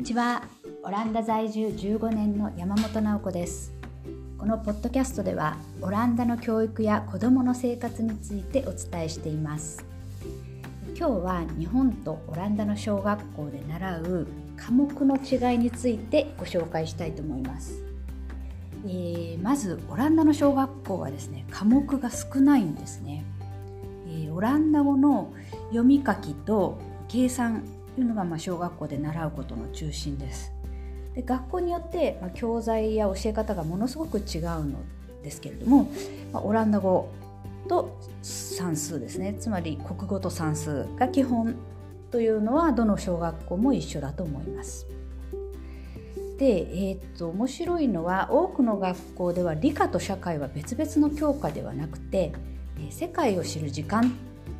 にちは。オランダ在住15年の山本直子です。このポッドキャストではオランダの教育や子どもの生活についてお伝えしています。今日は日本とオランダの小学校で習う科目の違いについてご紹介したいと思います、えー、まずオランダの小学校はですね科目が少ないんですね、えー、オランダ語の読み書きと計算というのがま小学校で習うことの中心ですで学校によって、ま、教材や教え方がものすごく違うのですけれども、ま、オランダ語と算数ですねつまり国語と算数が基本というのはどの小学校も一緒だと思います。で、えー、っと面白いのは多くの学校では理科と社会は別々の教科ではなくて世界を知る時間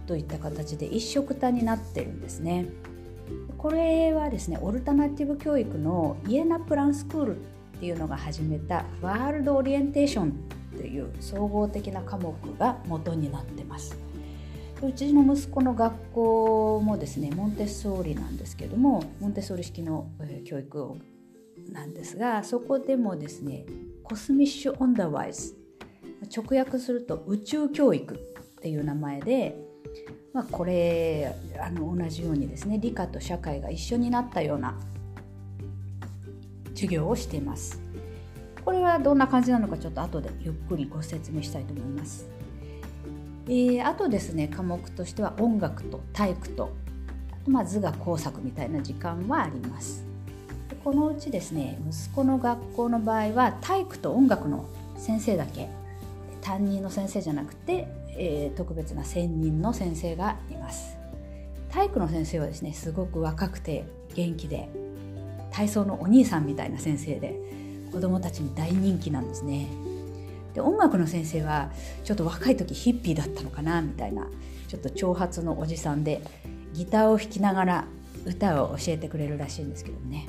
といった形で一緒くたになってるんですね。これはですねオルタナティブ教育のイエナプランスクールっていうのが始めたワールドオリエンテーションという総合的な科目が元になってます。うちの息子の学校もですねモンテッソーリなんですけどもモンテッソーリ式の教育なんですがそこでもですねコスミッシュ・オンダーワイズ直訳すると宇宙教育っていう名前でまあ、これあの同じようにですね理科と社会が一緒になったような授業をしています。これはどんな感じなのかちょっと後でゆっくりご説明したいと思います。えー、あとですね科目としては音楽と体育とまあ図画工作みたいな時間はあります。このうちですね息子の学校の場合は体育と音楽の先生だけ担任の先生じゃなくてえー、特別な専任の先生がいます。体育の先生はですねすごく若くて元気で体操のお兄さんみたいな先生で子どもたちに大人気なんですね。で音楽の先生はちょっと若い時ヒッピーだったのかなみたいなちょっと長髪のおじさんでギターを弾きながら歌を教えてくれるらしいんですけどもね。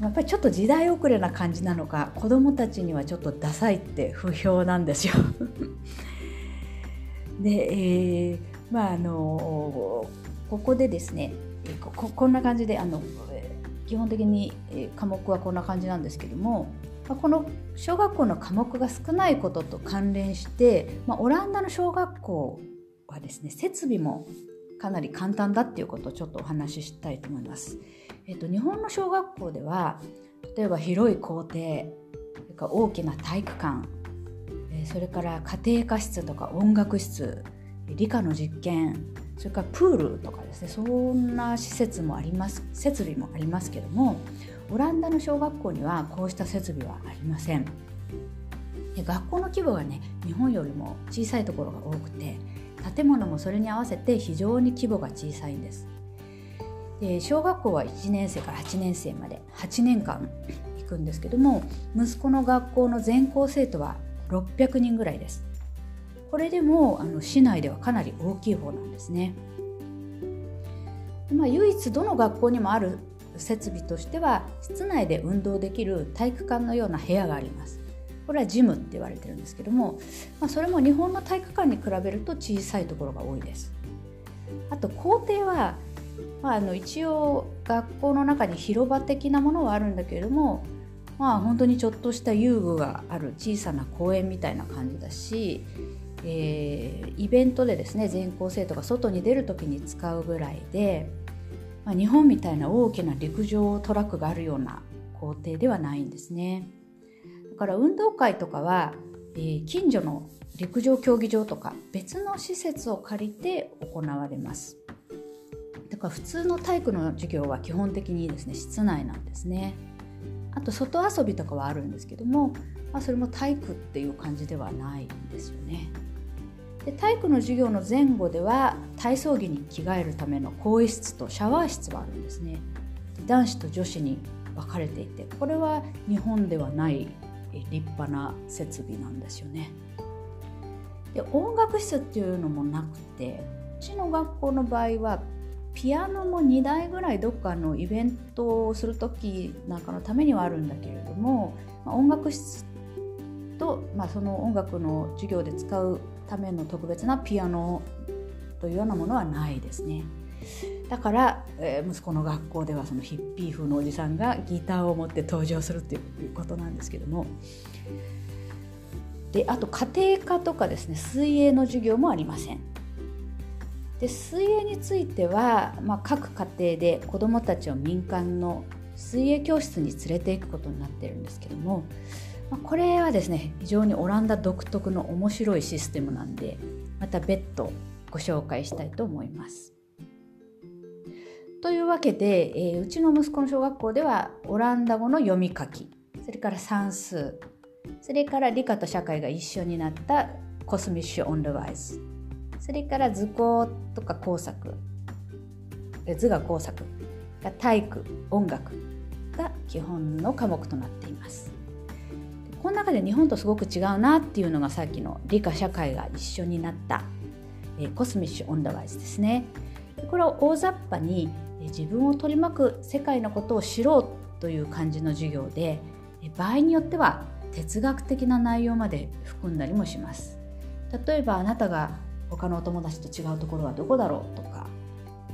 やっぱりちょっと時代遅れな感じなのか子どもたちにはちょっとダサいって不評なんですよ。で、えー、まああのここでですねここんな感じであの基本的に科目はこんな感じなんですけどもこの小学校の科目が少ないことと関連して、まあ、オランダの小学校はですね設備もかなり簡単だっていうことをちょっとお話ししたいと思います。えっと、日本の小学校では例えば広い校庭大きな体育館それから家庭科室とか音楽室理科の実験それからプールとかですねそんな施設もあります設備もありますけどもオランダの小学校にはこうした設備はありませんで学校の規模がね日本よりも小さいところが多くて建物もそれに合わせて非常に規模が小さいんです。で小学校は1年生から8年生まで8年間行くんですけども息子の学校の全校生徒は600人ぐらいです。これでもあの市内ではかなり大きい方なんですね。まあ、唯一どの学校にもある設備としては室内で運動できる体育館のような部屋があります。これはジムって言われてるんですけども、まあ、それも日本の体育館に比べると小さいところが多いですあと校庭は、まあ、あの一応学校の中に広場的なものはあるんだけれどもまあ本当にちょっとした遊具がある小さな公園みたいな感じだし、えー、イベントでですね全校生徒が外に出る時に使うぐらいで、まあ、日本みたいな大きな陸上トラックがあるような校庭ではないんですね。から運動会とかは、えー、近所の陸上競技場とか別の施設を借りて行われます。だから普通の体育の授業は基本的にですね室内なんですね。あと外遊びとかはあるんですけども、まあ、それも体育っていう感じではないんですよね。で体育の授業の前後では体操着に着替えるための更衣室とシャワー室はあるんですね。男子と女子に分かれていてこれは日本ではない立派な設備なんですよね。で音楽室っていうのもなくてうちの学校の場合はピアノも2台ぐらいどっかのイベントをする時なんかのためにはあるんだけれども、まあ、音楽室と、まあ、その音楽の授業で使うための特別なピアノというようなものはないですね。だから、えー、息子の学校ではそのヒッピー風のおじさんがギターを持って登場するっていうことなんですけどもであと家庭科とかですね水泳の授業もありませんで水泳については、まあ、各家庭で子どもたちを民間の水泳教室に連れていくことになってるんですけども、まあ、これはですね非常にオランダ独特の面白いシステムなんでまた別途ご紹介したいと思います。というわけで、えー、うちの息子の小学校ではオランダ語の読み書きそれから算数それから理科と社会が一緒になったコスミッシュ・オン・ルワイズそれから図工とか工作図画工作体育音楽が基本の科目となっています。この中で日本とすごく違うなっていうのがさっきの理科社会が一緒になった、えコスミッシュ・オン・ダワイズですね。これは大雑把に自分を取り巻く世界のことを知ろうという感じの授業で場合によっては哲学的な内容まで含んだりもします。例えばあなたが他のお友達と違うところはどこだろうとか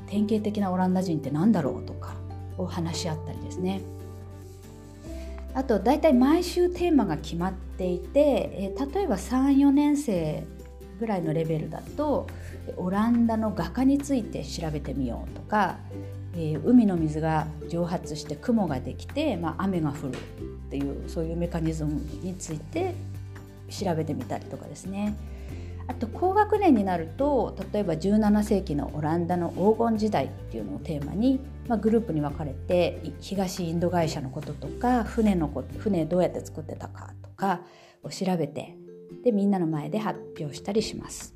典型的なオランダ人って何だろうとかを話し合ったりですね。あと大体毎週テーマが決まっていて例えば34年生ぐらいのレベルだとオランダの画家について調べてみようとかえー、海の水が蒸発して雲ができて、まあ、雨が降るっていうそういうメカニズムについて調べてみたりとかですねあと高学年になると例えば17世紀のオランダの黄金時代っていうのをテーマに、まあ、グループに分かれて東インド会社のこととか船のこと船どうやって作ってたかとかを調べてでみんなの前で発表したりします。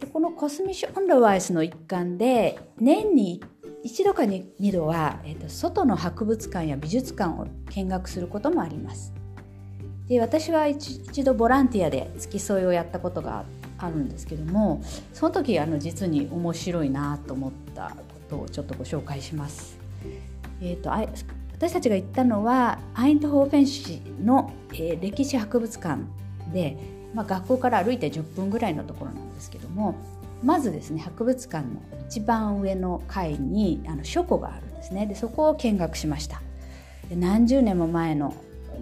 でこのコスミッシュ・オンドワイスの一環で年に一度か二度は、えーと、外の博物館や美術館を見学することもあります。で私は一度ボランティアで付き添いをやったことがあるんですけどもその時あの実に面白いなと思ったことをちょっとご紹介します。えーと、私たちが行ったのはアイントホーフェン市の、えー、歴史博物館でまあ、学校から歩いて10分ぐらいのところなんですけどもまずですね博物館の一番上の階にあの書庫があるんですねでそこを見学しましたで何十年も前の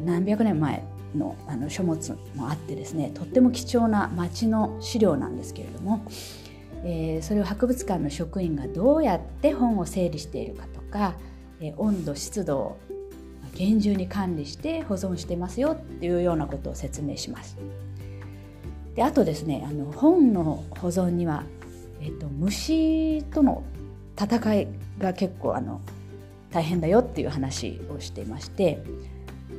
何百年前のあの書物もあってですねとっても貴重な町の資料なんですけれども、えー、それを博物館の職員がどうやって本を整理しているかとか、えー、温度湿度を厳重に管理して保存してますよっていうようなことを説明します。であとですねあの本の保存には、えーと、虫との戦いが結構あの大変だよっていう話をしていまして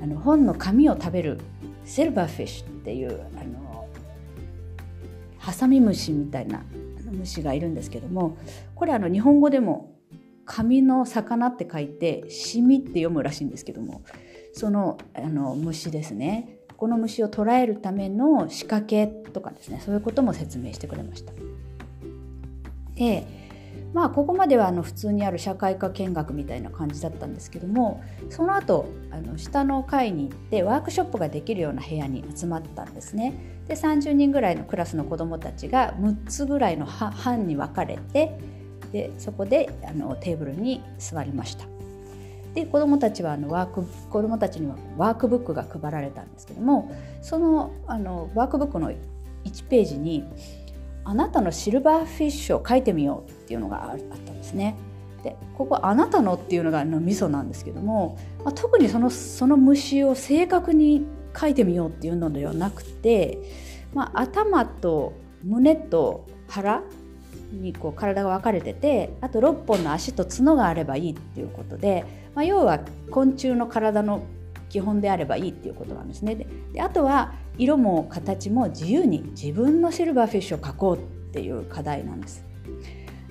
あの本の紙を食べる silverfish っていうあのハサミムシみたいな虫がいるんですけどもこれあの日本語でも紙の魚って書いてシミって読むらしいんですけどもそのあの虫ですね。この虫を捕らえるための仕掛けとかですねそういうことも説明してくれました。でまあここまではあの普通にある社会科見学みたいな感じだったんですけどもその後あの下の階に行ってワークショップができるような部屋に集まったんですね。で30人ぐらいのクラスの子どもたちが6つぐらいの班に分かれてでそこであのテーブルに座りました。で子どもたちはあのワーク子どもたちにはワークブックが配られたんですけどもそのあのワークブックの1ページに「あなたの silverfish を描いてみよう」っていうのがあったんですね。でここ「あなたの」っていうのがのミソなんですけども、まあ、特にそのその虫を正確に書いてみようっていうのではなくて、まあ、頭と胸と腹にこう体が分かれててあと6本の足と角があればいいっていうことでまあ、要は昆虫の体の基本であればいいっていうことなんですね。であとは色も形も自由に自分のシルバーフィッシュを描こうっていう課題なんです。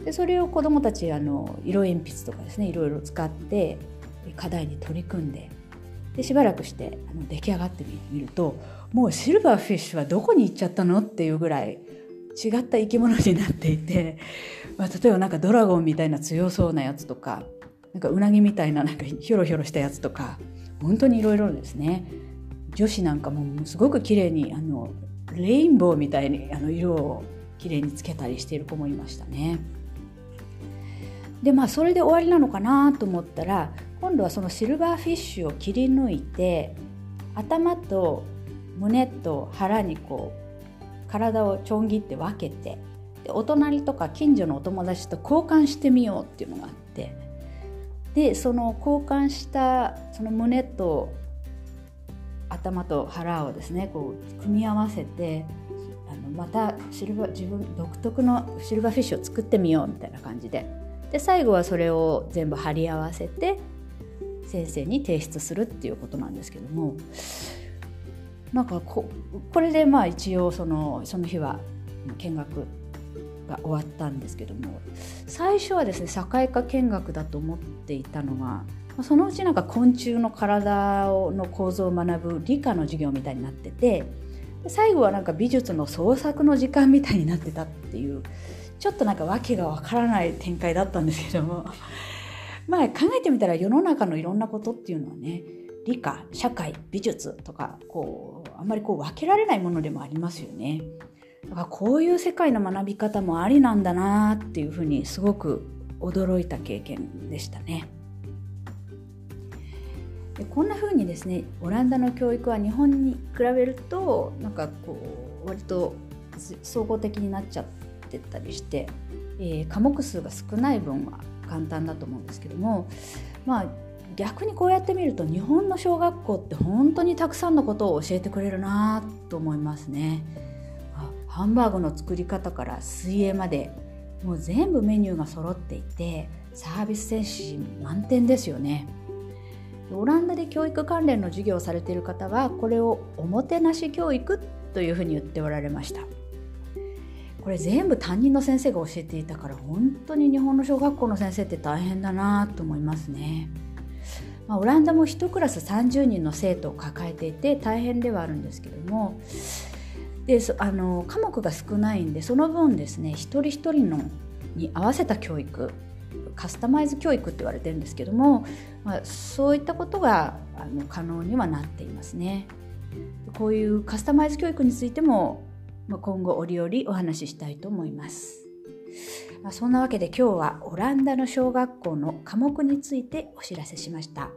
でそれを子どもたちあの色鉛筆とかですねいろいろ使って課題に取り組んででしばらくしてあの出来上がってみるともうシルバーフィッシュはどこに行っちゃったのっていうぐらい違った生き物になっていて、まあ、例えばなんかドラゴンみたいな強そうなやつとかなんかうなぎみたいななんかヒョロヒョロしたやつとか本当にいろいろですね女子なんかもすごく綺麗にあのレインボーみたいにあの色を綺麗につけたりしている子もいましたね。でまあそれで終わりなのかなと思ったら今度はその silverfish を切り抜いて頭と胸と腹にこう体をちょん切って分けてでお隣とか近所のお友達と交換してみようっていうのがあってでその交換したその胸と頭と腹をですねこう組み合わせてあのまたシルバ自分独特の silverfish を作ってみようみたいな感じで。で最後はそれを全部貼り合わせて先生に提出するっていうことなんですけどもなんかここれでまあ一応そのその日は見学が終わったんですけども最初はですね社会科見学だと思っていたのがそのうちなんか昆虫の体の構造を学ぶ理科の授業みたいになってて最後はなんか美術の創作の時間みたいになってたっていうちょっとなんか訳がわからない展開だったんですけどもまあ考えてみたら世の中のいろんなことっていうのはね理科社会美術とかこうあんまりこう分けられないものでもありますよね。だからこういう世界の学び方もありなんだなっていうふうにすごく驚いた経験でしたね。でこんな風にですねオランダの教育は日本に比べるとなんかこう割と総合的になっちゃってたりして、えー、科目数が少ない分は簡単だと思うんですけどもまあ逆にこうやって見ると日本の小学校って本当にたくさんのことを教えてくれるなと思いますね。ハンバーグの作り方から水泳までもう全部メニューが揃っていてサービス精神満点ですよね。オランダで教育関連の授業をされている方はこれをおもてなし教育というふうに言っておられましたこれ全部担任の先生が教えていたから本当に日本の小学校の先生って大変だなと思いますね、まあ、オランダも1クラス30人の生徒を抱えていて大変ではあるんですけどもであの科目が少ないんでその分ですね一人一人のに合わせた教育カスタマイズ教育って言われてるんですけども、まあ、そういったことがあの可能にはなっていますね。こういうカスタマイズ教育についても、まあ、今後折々お話ししたいと思います。ま、そんなわけで今日はオランダの小学校の科目についてお知らせしました。